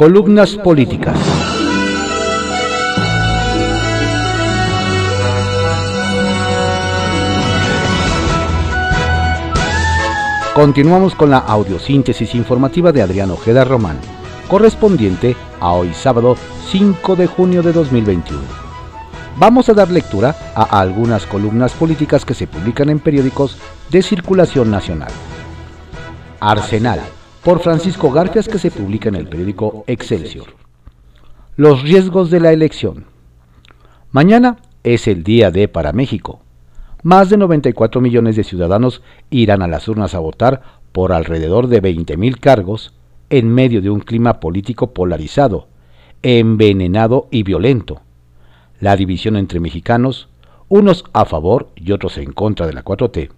Columnas políticas. Continuamos con la audiosíntesis informativa de Adrián Ojeda Román, correspondiente a hoy sábado 5 de junio de 2021. Vamos a dar lectura a algunas columnas políticas que se publican en periódicos de circulación nacional. Arsenal, por Francisco Garfias, que se publica en el periódico Excelsior. Los riesgos de la elección. Mañana es el día de para México más de 94 millones de ciudadanos irán a las urnas a votar por alrededor de 20.000 cargos en medio de un clima político polarizado, envenenado y violento. La división entre mexicanos, unos a favor y otros en contra de la 4T,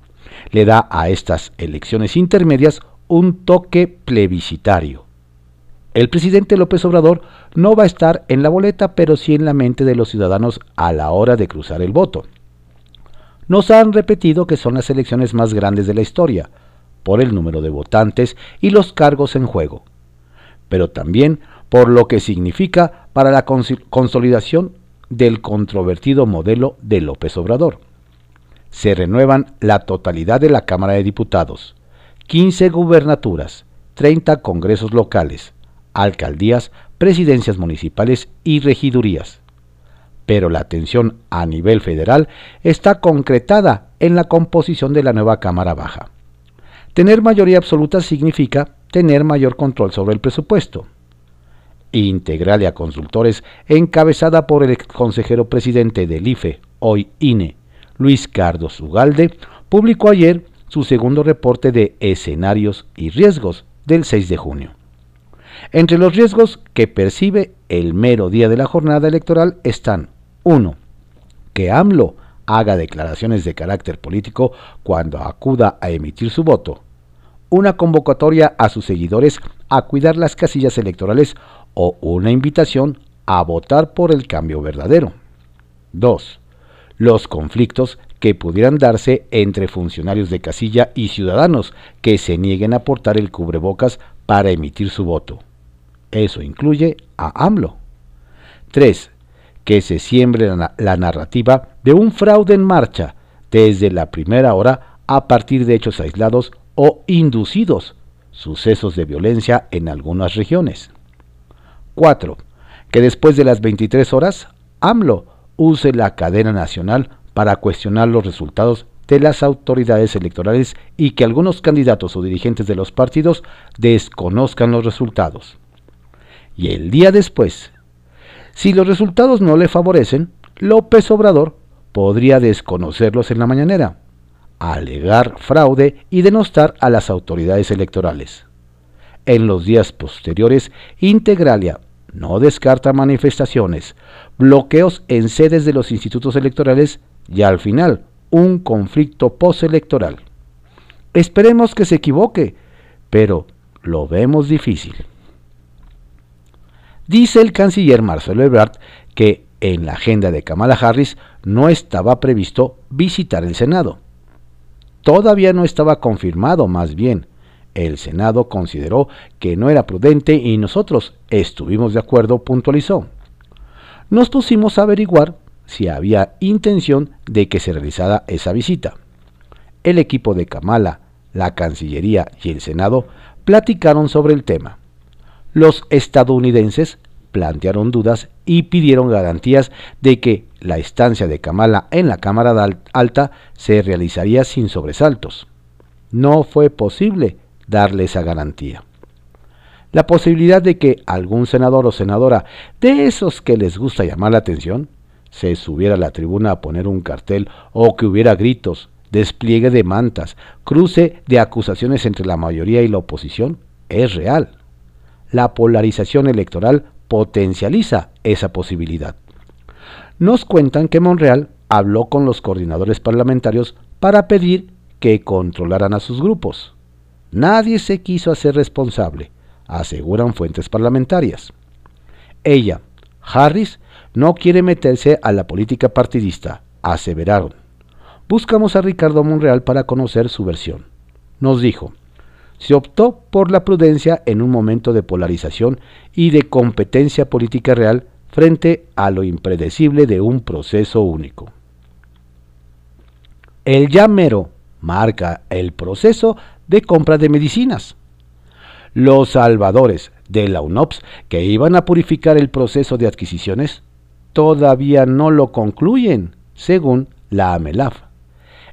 le da a estas elecciones intermedias un toque plebiscitario. El presidente López Obrador no va a estar en la boleta, pero sí en la mente de los ciudadanos a la hora de cruzar el voto nos han repetido que son las elecciones más grandes de la historia, por el número de votantes y los cargos en juego, pero también por lo que significa para la consolidación del controvertido modelo de López Obrador. Se renuevan la totalidad de la Cámara de Diputados, 15 gubernaturas, 30 congresos locales, alcaldías, presidencias municipales y regidurías pero la atención a nivel federal está concretada en la composición de la nueva Cámara Baja. Tener mayoría absoluta significa tener mayor control sobre el presupuesto. Integralia Consultores, encabezada por el consejero presidente del IFE, hoy INE, Luis Cardos Ugalde, publicó ayer su segundo reporte de escenarios y riesgos del 6 de junio. Entre los riesgos que percibe el mero día de la jornada electoral están 1. Que AMLO haga declaraciones de carácter político cuando acuda a emitir su voto. Una convocatoria a sus seguidores a cuidar las casillas electorales o una invitación a votar por el cambio verdadero. 2. Los conflictos que pudieran darse entre funcionarios de casilla y ciudadanos que se nieguen a portar el cubrebocas para emitir su voto. Eso incluye a AMLO. 3 que se siembre la, narrativa de un fraude en marcha desde la primera hora a partir de hechos aislados o inducidos, sucesos de violencia en algunas regiones. 4. Que después de las 23 horas, AMLO use la cadena nacional para cuestionar los resultados de las autoridades electorales y que algunos candidatos o dirigentes de los partidos desconozcan los resultados. Y el día después, si los resultados no le favorecen, López Obrador podría desconocerlos en la mañanera, alegar fraude y denostar a las autoridades electorales. En los días posteriores, Integralia no descarta manifestaciones, bloqueos en sedes de los institutos electorales y al final un conflicto postelectoral. Esperemos que se equivoque, pero lo vemos difícil. Dice el canciller Marcelo Ebrard que en la agenda de Kamala Harris no estaba previsto visitar el Senado. Todavía no estaba confirmado, más bien. El Senado consideró que no era prudente y nosotros estuvimos de acuerdo, puntualizó. Nos pusimos a averiguar si había intención de que se realizara esa visita. El equipo de Kamala, la Cancillería y el Senado platicaron sobre el tema. Los estadounidenses plantearon dudas y pidieron garantías de que la estancia de Kamala en la Cámara Alta se realizaría sin sobresaltos. No fue posible darle esa garantía. La posibilidad de que algún senador o senadora de esos que les gusta llamar la atención se subiera a la tribuna a poner un cartel o que hubiera gritos, despliegue de mantas, cruce de acusaciones entre la mayoría y la oposición es real la polarización electoral potencializa esa posibilidad. Nos cuentan que Monreal habló con los coordinadores parlamentarios para pedir que controlaran a sus grupos. Nadie se quiso hacer responsable, aseguran fuentes parlamentarias. Ella, Harris, no quiere meterse a la política partidista, aseveraron. Buscamos a Ricardo Monreal para conocer su versión. Nos dijo, se optó por la prudencia en un momento de polarización y de competencia política real frente a lo impredecible de un proceso único. El llamero marca el proceso de compra de medicinas. Los salvadores de la UNOPS que iban a purificar el proceso de adquisiciones todavía no lo concluyen, según la AMELAF.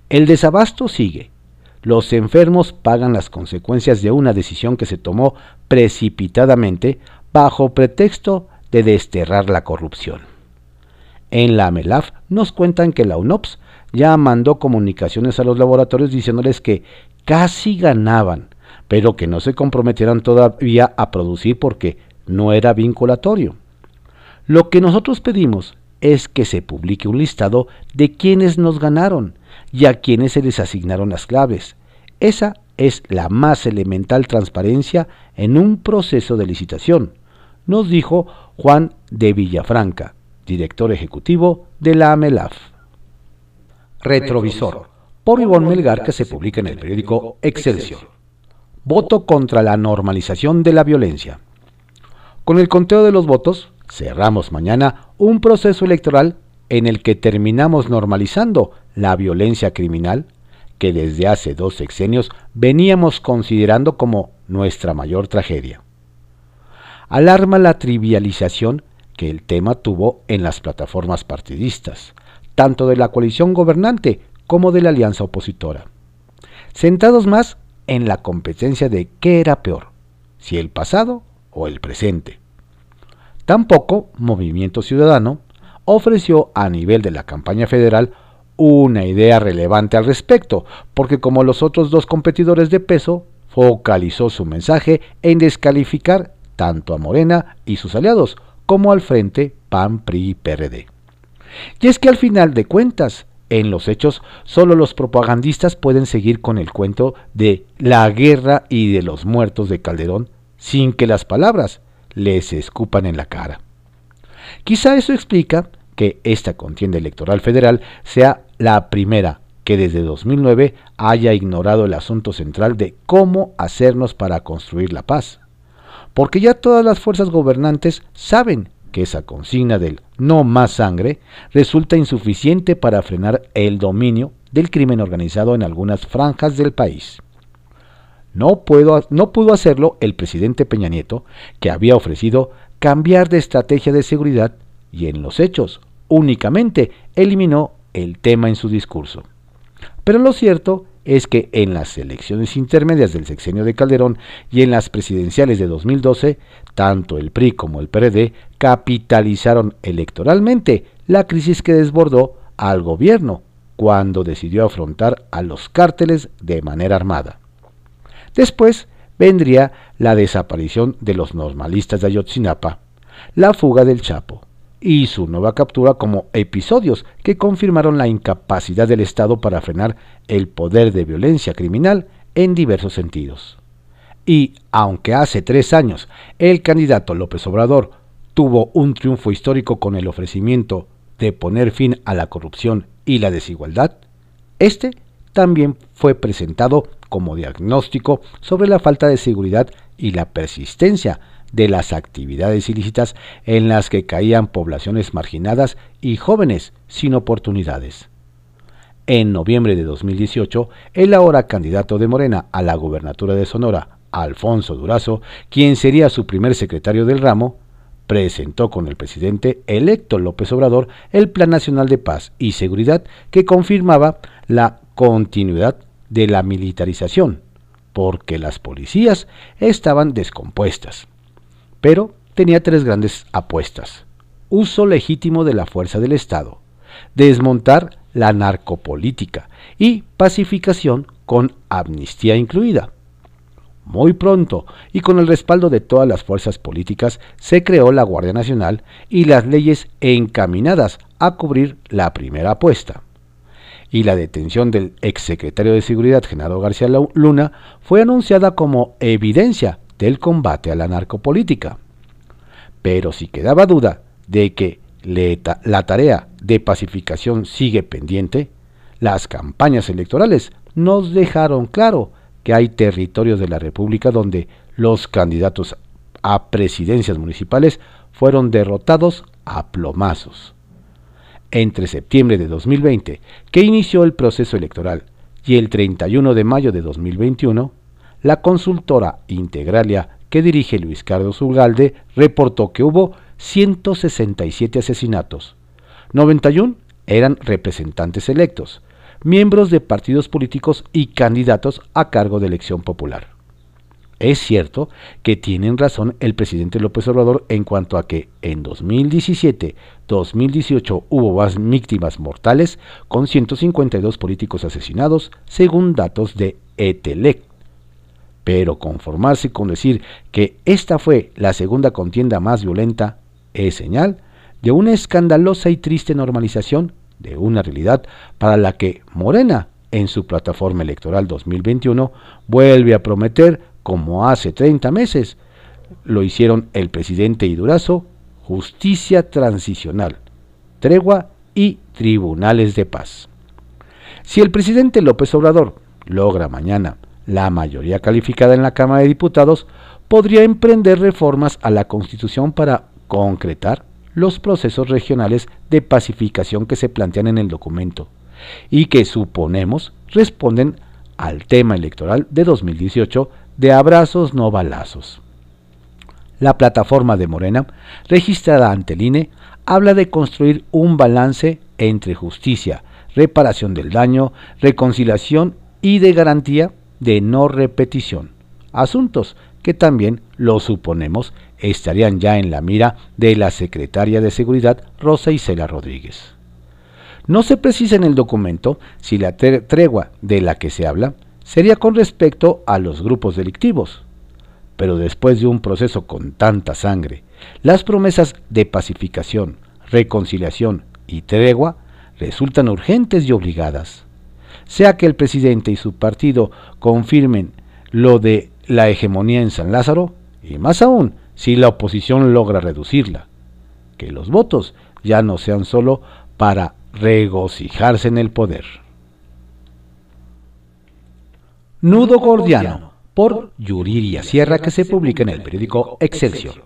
El desabasto sigue. Los enfermos pagan las consecuencias de una decisión que se tomó precipitadamente bajo pretexto de desterrar la corrupción. En la AMELAF nos cuentan que la UNOPS ya mandó comunicaciones a los laboratorios diciéndoles que casi ganaban, pero que no se comprometieran todavía a producir porque no era vinculatorio. Lo que nosotros pedimos es que se publique un listado de quienes nos ganaron y a quienes se les asignaron las claves. Esa es la más elemental transparencia en un proceso de licitación, nos dijo Juan de Villafranca, director ejecutivo de la AMELAF. Retrovisor, por Ivonne Melgar, que se publica en el periódico Excelsior. Voto contra la normalización de la violencia. Con el conteo de los votos, cerramos mañana un proceso electoral en el que terminamos normalizando la violencia criminal que desde hace dos sexenios veníamos considerando como nuestra mayor tragedia. Alarma la trivialización que el tema tuvo en las plataformas partidistas, tanto de la coalición gobernante como de la alianza opositora, sentados más en la competencia de qué era peor, si el pasado o el presente. Tampoco Movimiento Ciudadano ofreció a nivel de la campaña federal una idea relevante al respecto, porque como los otros dos competidores de peso, focalizó su mensaje en descalificar tanto a Morena y sus aliados como al frente PAN, PRI PRD. Y es que al final de cuentas, en los hechos, solo los propagandistas pueden seguir con el cuento de la guerra y de los muertos de Calderón sin que las palabras les escupan en la cara. Quizá eso explica que esta contienda electoral federal sea la primera que desde 2009 haya ignorado el asunto central de cómo hacernos para construir la paz. Porque ya todas las fuerzas gobernantes saben que esa consigna del no más sangre resulta insuficiente para frenar el dominio del crimen organizado en algunas franjas del país. No, pudo hacerlo el presidente Peña Nieto, que había ofrecido cambiar de estrategia de seguridad y en los hechos únicamente eliminó el tema en su discurso. Pero lo cierto es que en las elecciones intermedias del sexenio de Calderón y en las presidenciales de 2012, tanto el PRI como el PRD capitalizaron electoralmente la crisis que desbordó al gobierno cuando decidió afrontar a los cárteles de manera armada. Después vendría la desaparición de los normalistas de Ayotzinapa, la fuga del Chapo y su nueva captura como episodios que confirmaron la incapacidad del Estado para frenar el poder de violencia criminal en diversos sentidos. Y aunque hace tres años el candidato López Obrador tuvo un triunfo histórico con el ofrecimiento de poner fin a la corrupción y la desigualdad, este también fue presentado como diagnóstico sobre la falta de seguridad y la persistencia de las actividades ilícitas en las que caían poblaciones marginadas y jóvenes sin oportunidades. En noviembre de 2018, el ahora candidato de Morena a la gobernatura de Sonora, Alfonso Durazo, quien sería su primer secretario del ramo, presentó con el presidente electo López Obrador el Plan Nacional de Paz y Seguridad que confirmaba la continuidad de la militarización, porque las policías estaban descompuestas. Pero tenía tres grandes apuestas. Uso legítimo de la fuerza del Estado, desmontar la narcopolítica y pacificación con amnistía incluida. Muy pronto, y con el respaldo de todas las fuerzas políticas, se creó la Guardia Nacional y las leyes encaminadas a cubrir la primera apuesta. Y la detención del exsecretario de Seguridad, Genaro García Luna, fue anunciada como evidencia del combate a la narcopolítica. Pero si quedaba duda de que la tarea de pacificación sigue pendiente, las campañas electorales nos dejaron claro que hay territorios de la República donde los candidatos a presidencias municipales fueron derrotados a plomazos. Entre septiembre de 2020, que inició el proceso electoral, y el 31 de mayo de 2021, la consultora Integralia que dirige Luis Carlos Ugalde reportó que hubo 167 asesinatos. 91 eran representantes electos, miembros de partidos políticos y candidatos a cargo de elección popular. Es cierto que tienen razón el presidente López Obrador en cuanto a que en 2017-2018 hubo más víctimas mortales con 152 políticos asesinados, según datos de ETELEC. Pero conformarse con decir que esta fue la segunda contienda más violenta es señal de una escandalosa y triste normalización de una realidad para la que Morena, en su plataforma electoral 2021, vuelve a prometer como hace 30 meses lo hicieron el presidente y Durazo, justicia transicional, tregua y tribunales de paz. Si el presidente López Obrador logra mañana la mayoría calificada en la Cámara de Diputados, podría emprender reformas a la Constitución para concretar los procesos regionales de pacificación que se plantean en el documento y que suponemos responden al tema electoral de 2018 de abrazos no balazos. La plataforma de Morena, registrada ante el INE, habla de construir un balance entre justicia, reparación del daño, reconciliación y de garantía de no repetición. Asuntos que también, lo suponemos, estarían ya en la mira de la secretaria de Seguridad Rosa Isela Rodríguez. No se precisa en el documento si la tregua de la que se habla sería con respecto a los grupos delictivos. Pero después de un proceso con tanta sangre, las promesas de pacificación, reconciliación y tregua resultan urgentes y obligadas. Sea que el presidente y su partido confirmen lo de la hegemonía en San Lázaro, y más aún si la oposición logra reducirla, que los votos ya no sean solo para regocijarse en el poder. Nudo Gordiano, por Yuriria Sierra, que se publica en el periódico Excelsior.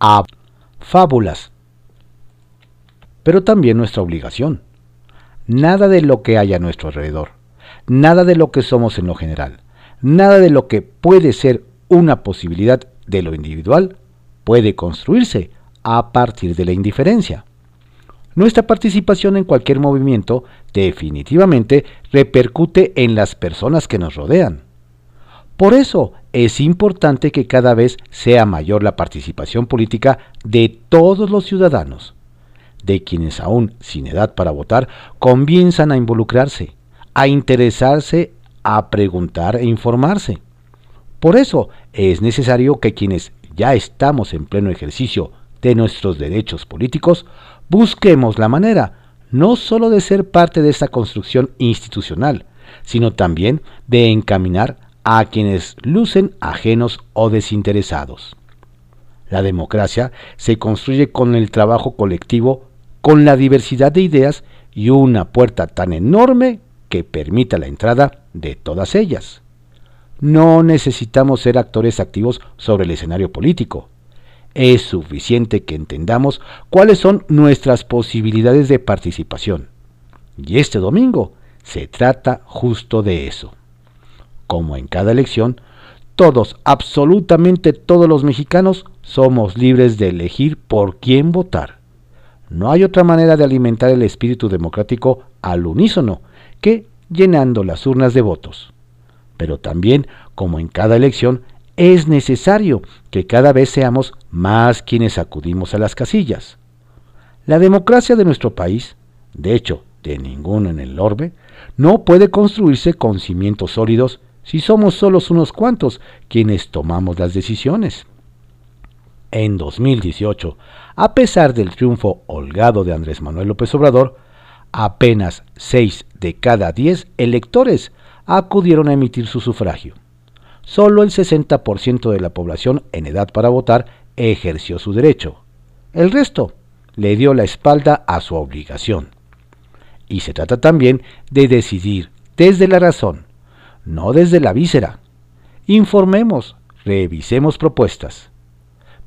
A fábulas, pero también nuestra obligación. Nada de lo que hay a nuestro alrededor, nada de lo que somos en lo general, nada de lo que puede ser una posibilidad de lo individual puede construirse a partir de la indiferencia. Nuestra participación en cualquier movimiento definitivamente repercute en las personas que nos rodean. Por eso es importante que cada vez sea mayor la participación política de todos los ciudadanos, de quienes aún sin edad para votar comienzan a involucrarse, a interesarse, a preguntar e informarse. Por eso es necesario que quienes ya estamos en pleno ejercicio de nuestros derechos políticos busquemos la manera no sólo de ser parte de esta construcción institucional, sino también de encaminar a quienes lucen ajenos o desinteresados. La democracia se construye con el trabajo colectivo, con la diversidad de ideas y una puerta tan enorme que permita la entrada de todas ellas. No necesitamos ser actores activos sobre el escenario político es suficiente que entendamos cuáles son nuestras posibilidades de participación. Y este domingo se trata justo de eso. Como en cada elección, todos, absolutamente todos los mexicanos, somos libres de elegir por quién votar. No hay otra manera de alimentar el espíritu democrático al unísono que llenando las urnas de votos. Pero también, como en cada elección, es necesario que cada vez seamos más quienes acudimos a las casillas. La democracia de nuestro país, de hecho, de ninguno en el orbe, no puede construirse con cimientos sólidos si somos solos unos cuantos quienes tomamos las decisiones. En 2018, a pesar del triunfo holgado de Andrés Manuel López Obrador, apenas 6 de cada 10 electores acudieron a emitir su sufragio solo el 60% de la población en edad para votar ejerció su derecho. El resto le dio la espalda a su obligación. Y se trata también de decidir desde la razón, no desde la víscera. Informemos, revisemos propuestas.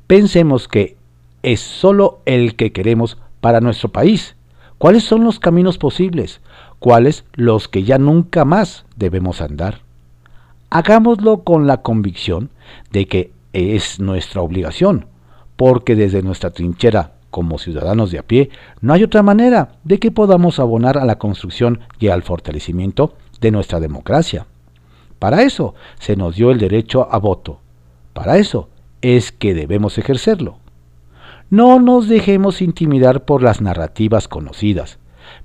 Pensemos que es solo el que queremos para nuestro país. ¿Cuáles son los caminos posibles? ¿Cuáles los que ya nunca más debemos andar? Hagámoslo con la convicción de que es nuestra obligación, porque desde nuestra trinchera como ciudadanos de a pie, no hay otra manera de que podamos abonar a la construcción y al fortalecimiento de nuestra democracia. Para eso se nos dio el derecho a voto. Para eso es que debemos ejercerlo. No nos dejemos intimidar por las narrativas conocidas,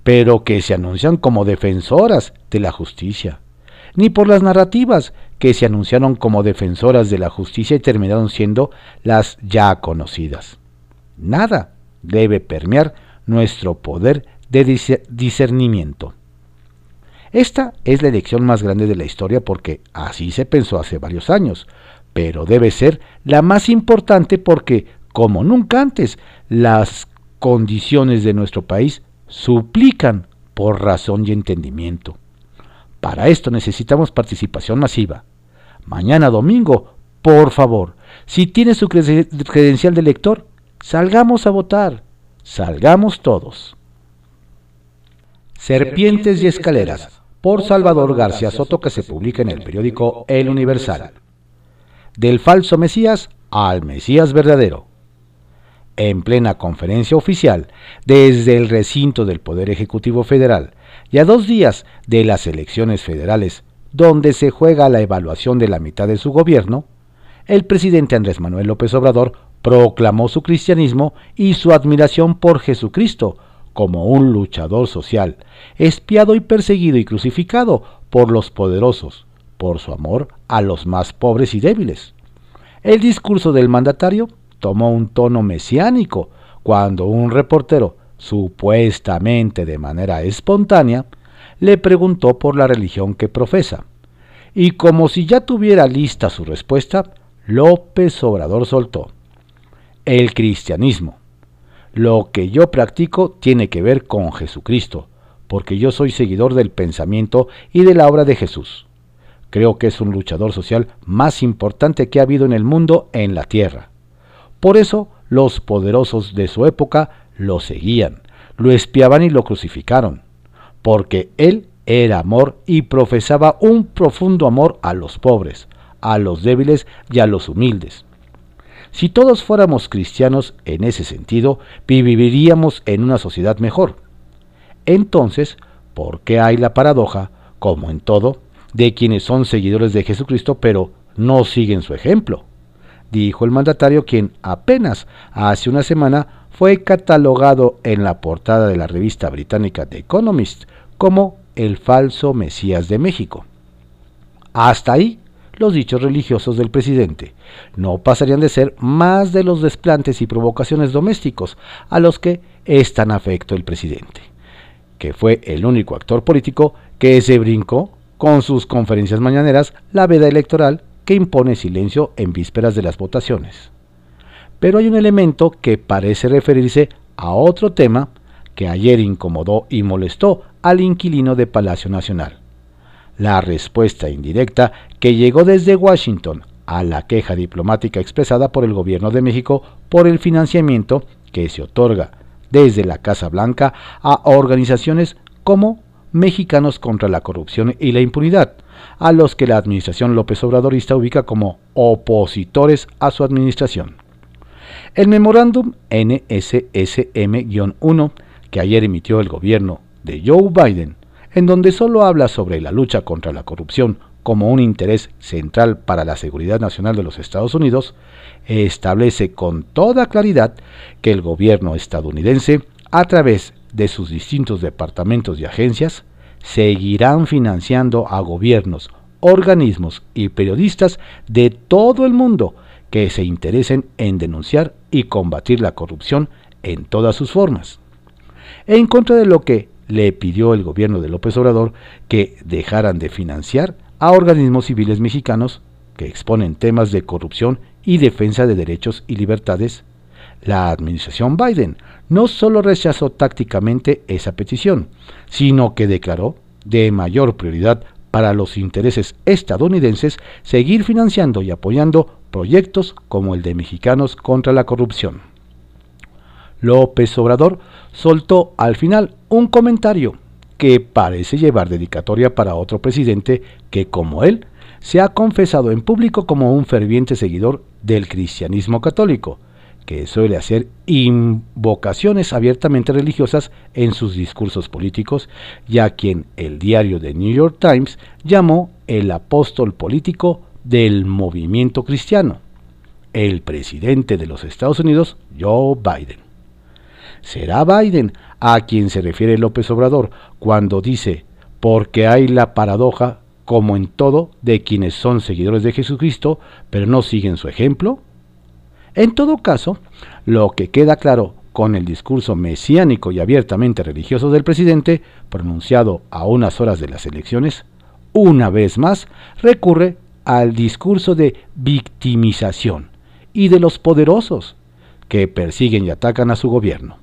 pero que se anuncian como defensoras de la justicia, ni por las narrativas que se anunciaron como defensoras de la justicia y terminaron siendo las ya conocidas. Nada debe permear nuestro poder de discernimiento. Esta es la elección más grande de la historia porque así se pensó hace varios años, pero debe ser la más importante porque, como nunca antes, las condiciones de nuestro país suplican por razón y entendimiento. Para esto necesitamos participación masiva. Mañana domingo, por favor, si tiene su credencial de lector, salgamos a votar, salgamos todos. Serpientes y escaleras por Salvador García Soto que se publica en el periódico El Universal. Del falso Mesías al Mesías verdadero. En plena conferencia oficial, desde el recinto del Poder Ejecutivo Federal, y a dos días de las elecciones federales, donde se juega la evaluación de la mitad de su gobierno, el presidente Andrés Manuel López Obrador proclamó su cristianismo y su admiración por Jesucristo, como un luchador social, espiado y perseguido y crucificado por los poderosos, por su amor a los más pobres y débiles. El discurso del mandatario tomó un tono mesiánico cuando un reportero, supuestamente de manera espontánea, le preguntó por la religión que profesa. Y como si ya tuviera lista su respuesta, López Obrador soltó. El cristianismo. Lo que yo practico tiene que ver con Jesucristo, porque yo soy seguidor del pensamiento y de la obra de Jesús. Creo que es un luchador social más importante que ha habido en el mundo en la tierra. Por eso los poderosos de su época lo seguían, lo espiaban y lo crucificaron, porque él era amor y profesaba un profundo amor a los pobres, a los débiles y a los humildes. Si todos fuéramos cristianos en ese sentido, viviríamos en una sociedad mejor. Entonces, ¿por qué hay la paradoja, como en todo, de quienes son seguidores de Jesucristo pero no siguen su ejemplo? Dijo el mandatario quien apenas hace una semana fue catalogado en la portada de la revista británica The Economist como el falso Mesías de México. Hasta ahí los dichos religiosos del presidente. No pasarían de ser más de los desplantes y provocaciones domésticos a los que es tan afecto el presidente, que fue el único actor político que se brincó con sus conferencias mañaneras la veda electoral que impone silencio en vísperas de las votaciones. Pero hay un elemento que parece referirse a otro tema que ayer incomodó y molestó al inquilino de Palacio Nacional la respuesta indirecta que llegó desde Washington a la queja diplomática expresada por el gobierno de México por el financiamiento que se otorga desde la Casa Blanca a organizaciones como Mexicanos contra la Corrupción y la Impunidad, a los que la administración López Obradorista ubica como opositores a su administración. El memorándum NSSM-1 que ayer emitió el gobierno de Joe Biden en donde solo habla sobre la lucha contra la corrupción como un interés central para la seguridad nacional de los Estados Unidos, establece con toda claridad que el gobierno estadounidense, a través de sus distintos departamentos y agencias, seguirán financiando a gobiernos, organismos y periodistas de todo el mundo que se interesen en denunciar y combatir la corrupción en todas sus formas. En contra de lo que le pidió el gobierno de López Obrador que dejaran de financiar a organismos civiles mexicanos que exponen temas de corrupción y defensa de derechos y libertades, la administración Biden no solo rechazó tácticamente esa petición, sino que declaró de mayor prioridad para los intereses estadounidenses seguir financiando y apoyando proyectos como el de Mexicanos contra la Corrupción. López Obrador soltó al final un comentario que parece llevar dedicatoria para otro presidente que, como él, se ha confesado en público como un ferviente seguidor del cristianismo católico, que suele hacer invocaciones abiertamente religiosas en sus discursos políticos, y a quien el diario The New York Times llamó el apóstol político del movimiento cristiano, el presidente de los Estados Unidos, Joe Biden. Será Biden a quien se refiere López Obrador cuando dice, porque hay la paradoja, como en todo, de quienes son seguidores de Jesucristo, pero no siguen su ejemplo. En todo caso, lo que queda claro con el discurso mesiánico y abiertamente religioso del presidente, pronunciado a unas horas de las elecciones, una vez más recurre al discurso de victimización y de los poderosos que persiguen y atacan a su gobierno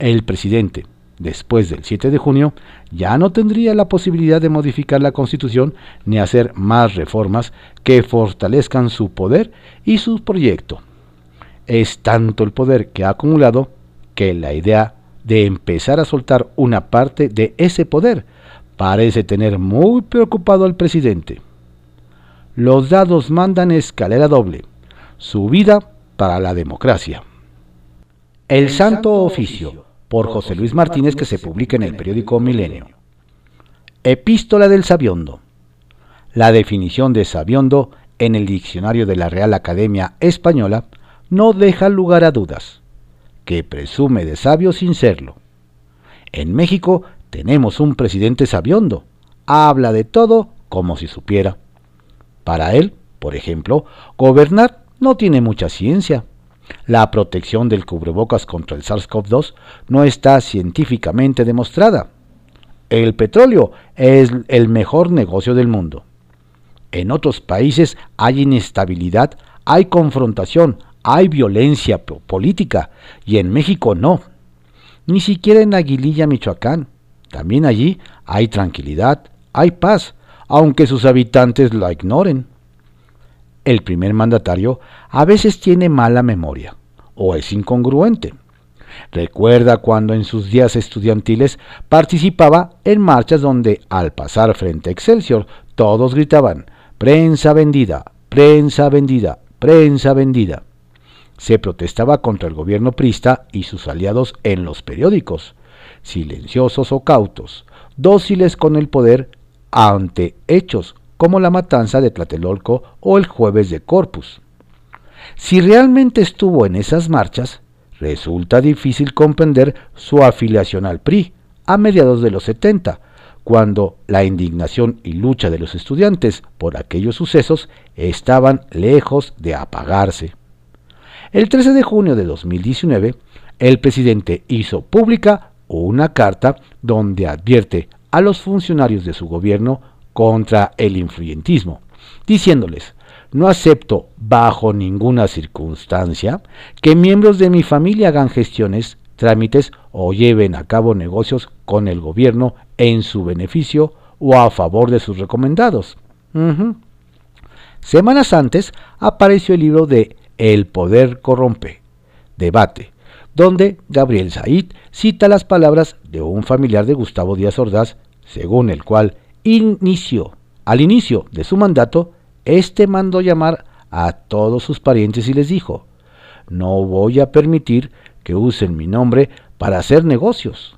el presidente, después del 7 de junio, ya no tendría la posibilidad de modificar la Constitución ni hacer más reformas que fortalezcan su poder y su proyecto. Es tanto el poder que ha acumulado que la idea de empezar a soltar una parte de ese poder parece tener muy preocupado al presidente. Los dados mandan escalera doble, su vida para la democracia. El Santo Oficio por José Luis Martínez que se publica en el periódico Milenio. Epístola del Sabiondo. La definición de Sabiondo en el diccionario de la Real Academia Española no deja lugar a dudas, que presume de sabio sin serlo. En México tenemos un presidente sabiondo, habla de todo como si supiera. Para él, por ejemplo, gobernar no tiene mucha ciencia, la protección del cubrebocas contra el SARS-CoV-2 no está científicamente demostrada. El petróleo es el mejor negocio del mundo. En otros países hay inestabilidad, hay confrontación, hay violencia política y en México no. Ni siquiera en Aguililla, Michoacán. También allí hay tranquilidad, hay paz, aunque sus habitantes la ignoren el primer mandatario a veces tiene mala memoria o es incongruente. Recuerda cuando en sus días estudiantiles participaba en marchas donde al pasar frente a Excelsior todos gritaban, prensa vendida, prensa vendida, prensa vendida. Se protestaba contra el gobierno prista y sus aliados en los periódicos, silenciosos o cautos, dóciles con el poder ante hechos como la matanza de Tlatelolco o el jueves de Corpus. Si realmente estuvo en esas marchas, resulta difícil comprender su afiliación al PRI a mediados de los 70, cuando la indignación y lucha de los estudiantes por aquellos sucesos estaban lejos de apagarse. El 13 de junio de 2019, el presidente hizo pública una carta donde advierte a los funcionarios de su gobierno contra el influyentismo, diciéndoles, no acepto bajo ninguna circunstancia que miembros de mi familia hagan gestiones, trámites o lleven a cabo negocios con el gobierno en su beneficio o a favor de sus recomendados. Semanas antes apareció el libro de El poder corrompe, debate, donde Gabriel Said cita las palabras de un familiar de Gustavo Díaz Ordaz, según el cual inicio, al inicio de su mandato, este mandó llamar a todos sus parientes y les dijo, no voy a permitir que usen mi nombre para hacer negocios.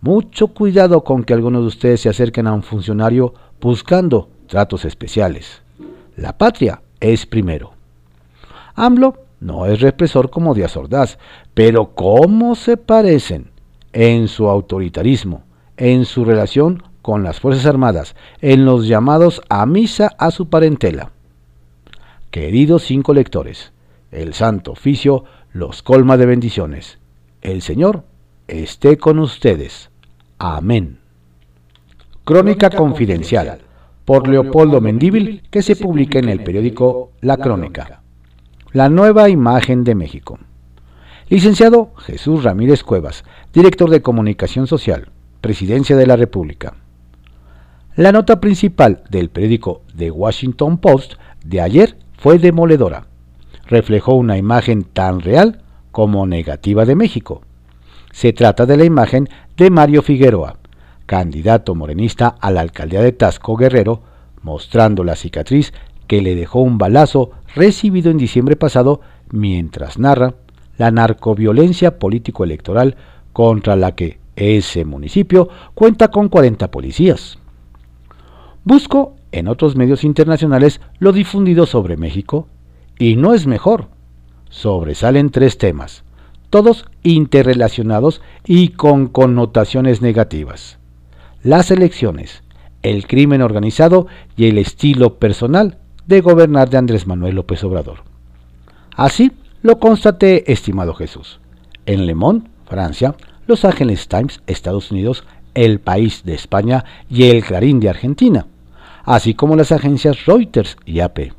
Mucho cuidado con que algunos de ustedes se acerquen a un funcionario buscando tratos especiales. La patria es primero. AMLO no es represor como Díaz Ordaz, pero ¿cómo se parecen en su autoritarismo, en su relación con las Fuerzas Armadas en los llamados a misa a su parentela. Queridos cinco lectores, el Santo Oficio los colma de bendiciones. El Señor esté con ustedes. Amén. Crónica Confidencial por Leopoldo Mendíbil que se publica en el periódico La Crónica. La nueva imagen de México. Licenciado Jesús Ramírez Cuevas, director de Comunicación Social, Presidencia de la República. La nota principal del periódico The Washington Post de ayer fue demoledora. Reflejó una imagen tan real como negativa de México. Se trata de la imagen de Mario Figueroa, candidato morenista a la alcaldía de Tasco Guerrero, mostrando la cicatriz que le dejó un balazo recibido en diciembre pasado mientras narra la narcoviolencia político-electoral contra la que ese municipio cuenta con 40 policías. Busco en otros medios internacionales lo difundido sobre México y no es mejor. Sobresalen tres temas, todos interrelacionados y con connotaciones negativas. Las elecciones, el crimen organizado y el estilo personal de gobernar de Andrés Manuel López Obrador. Así lo constaté, estimado Jesús. En Le Monde, Francia, Los Angeles Times, Estados Unidos, El País de España y El Clarín de Argentina, así como las agencias Reuters y AP.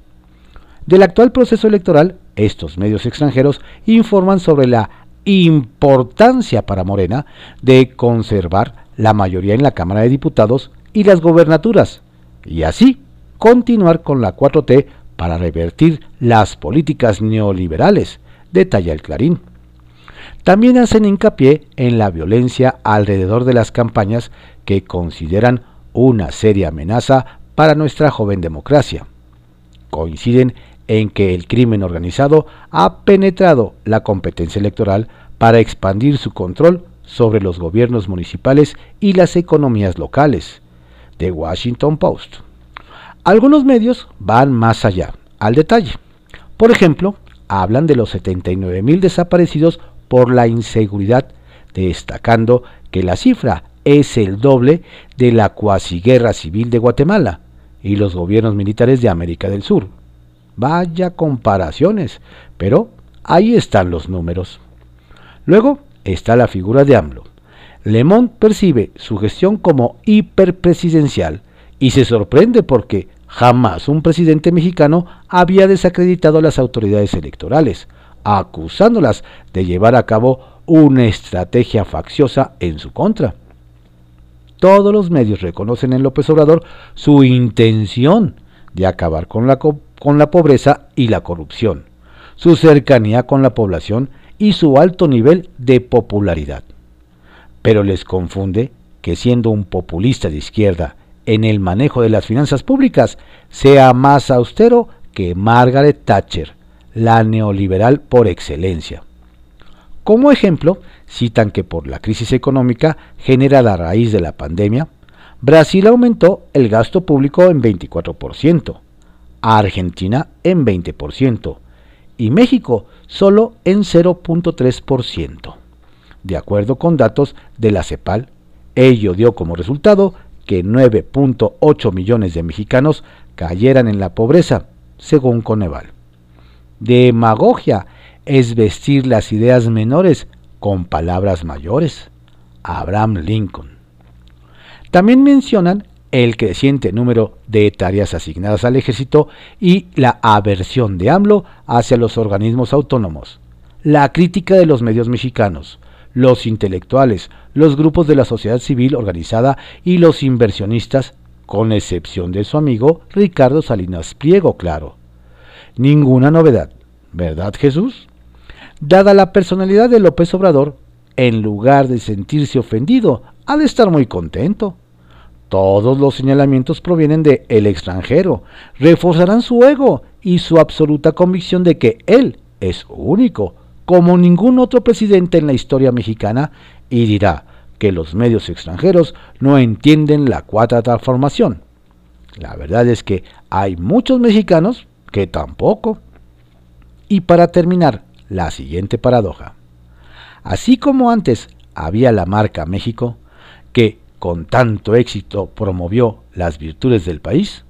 Del actual proceso electoral, estos medios extranjeros informan sobre la importancia para Morena de conservar la mayoría en la Cámara de Diputados y las gobernaturas, y así continuar con la 4T para revertir las políticas neoliberales, detalla el Clarín. También hacen hincapié en la violencia alrededor de las campañas que consideran una seria amenaza para nuestra joven democracia. Coinciden en que el crimen organizado ha penetrado la competencia electoral para expandir su control sobre los gobiernos municipales y las economías locales. The Washington Post. Algunos medios van más allá, al detalle. Por ejemplo, hablan de los 79.000 desaparecidos por la inseguridad, destacando que la cifra es el doble de la cuasi guerra civil de Guatemala y los gobiernos militares de América del Sur. Vaya comparaciones, pero ahí están los números. Luego está la figura de AMLO. Lemont percibe su gestión como hiperpresidencial y se sorprende porque Jamás un presidente mexicano había desacreditado a las autoridades electorales, acusándolas de llevar a cabo una estrategia facciosa en su contra. Todos los medios reconocen en López Obrador su intención de acabar con la, con la pobreza y la corrupción, su cercanía con la población y su alto nivel de popularidad. Pero les confunde que siendo un populista de izquierda en el manejo de las finanzas públicas sea más austero que Margaret Thatcher, la neoliberal por excelencia. Como ejemplo, citan que por la crisis económica generada a raíz de la pandemia, Brasil aumentó el gasto público en 24%, Argentina en 20% y México solo en 0.3%. De acuerdo con datos de la CEPAL, ello dio como resultado que 9.8 millones de mexicanos cayeran en la pobreza, según Coneval. Demagogia es vestir las ideas menores con palabras mayores. Abraham Lincoln. También mencionan el creciente número de tareas asignadas al ejército y la aversión de AMLO hacia los organismos autónomos, la crítica de los medios mexicanos, los intelectuales, los grupos de la sociedad civil organizada y los inversionistas, con excepción de su amigo Ricardo Salinas Pliego, claro. Ninguna novedad, ¿verdad Jesús? Dada la personalidad de López Obrador, en lugar de sentirse ofendido, ha de estar muy contento. Todos los señalamientos provienen de el extranjero, reforzarán su ego y su absoluta convicción de que él es único, como ningún otro presidente en la historia mexicana y dirá que los medios extranjeros no entienden la cuarta transformación. La verdad es que hay muchos mexicanos que tampoco. Y para terminar, la siguiente paradoja. Así como antes había la marca México, que con tanto éxito promovió las virtudes del país,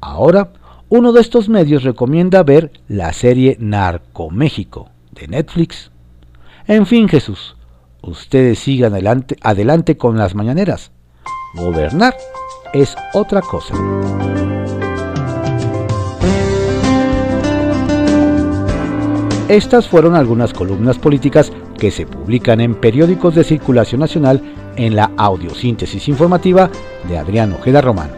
ahora uno de estos medios recomienda ver la serie Narco México de Netflix. En fin, Jesús, ustedes sigan adelante, adelante con las mañaneras. Gobernar es otra cosa. Estas fueron algunas columnas políticas que se publican en periódicos de circulación nacional en la audiosíntesis informativa de Adrián Ojeda Román,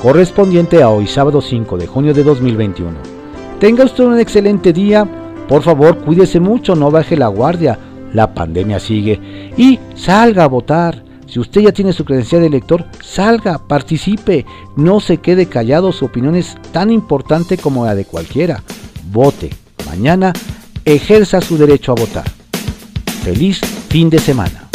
correspondiente a hoy sábado 5 de junio de 2021. Tenga usted un excelente día, por favor cuídese mucho, no baje la guardia, la pandemia sigue y salga a votar. Si usted ya tiene su credencial de elector, salga, participe, no se quede callado, su opinión es tan importante como la de cualquiera. Vote. Mañana ejerza su derecho a votar. Feliz fin de semana.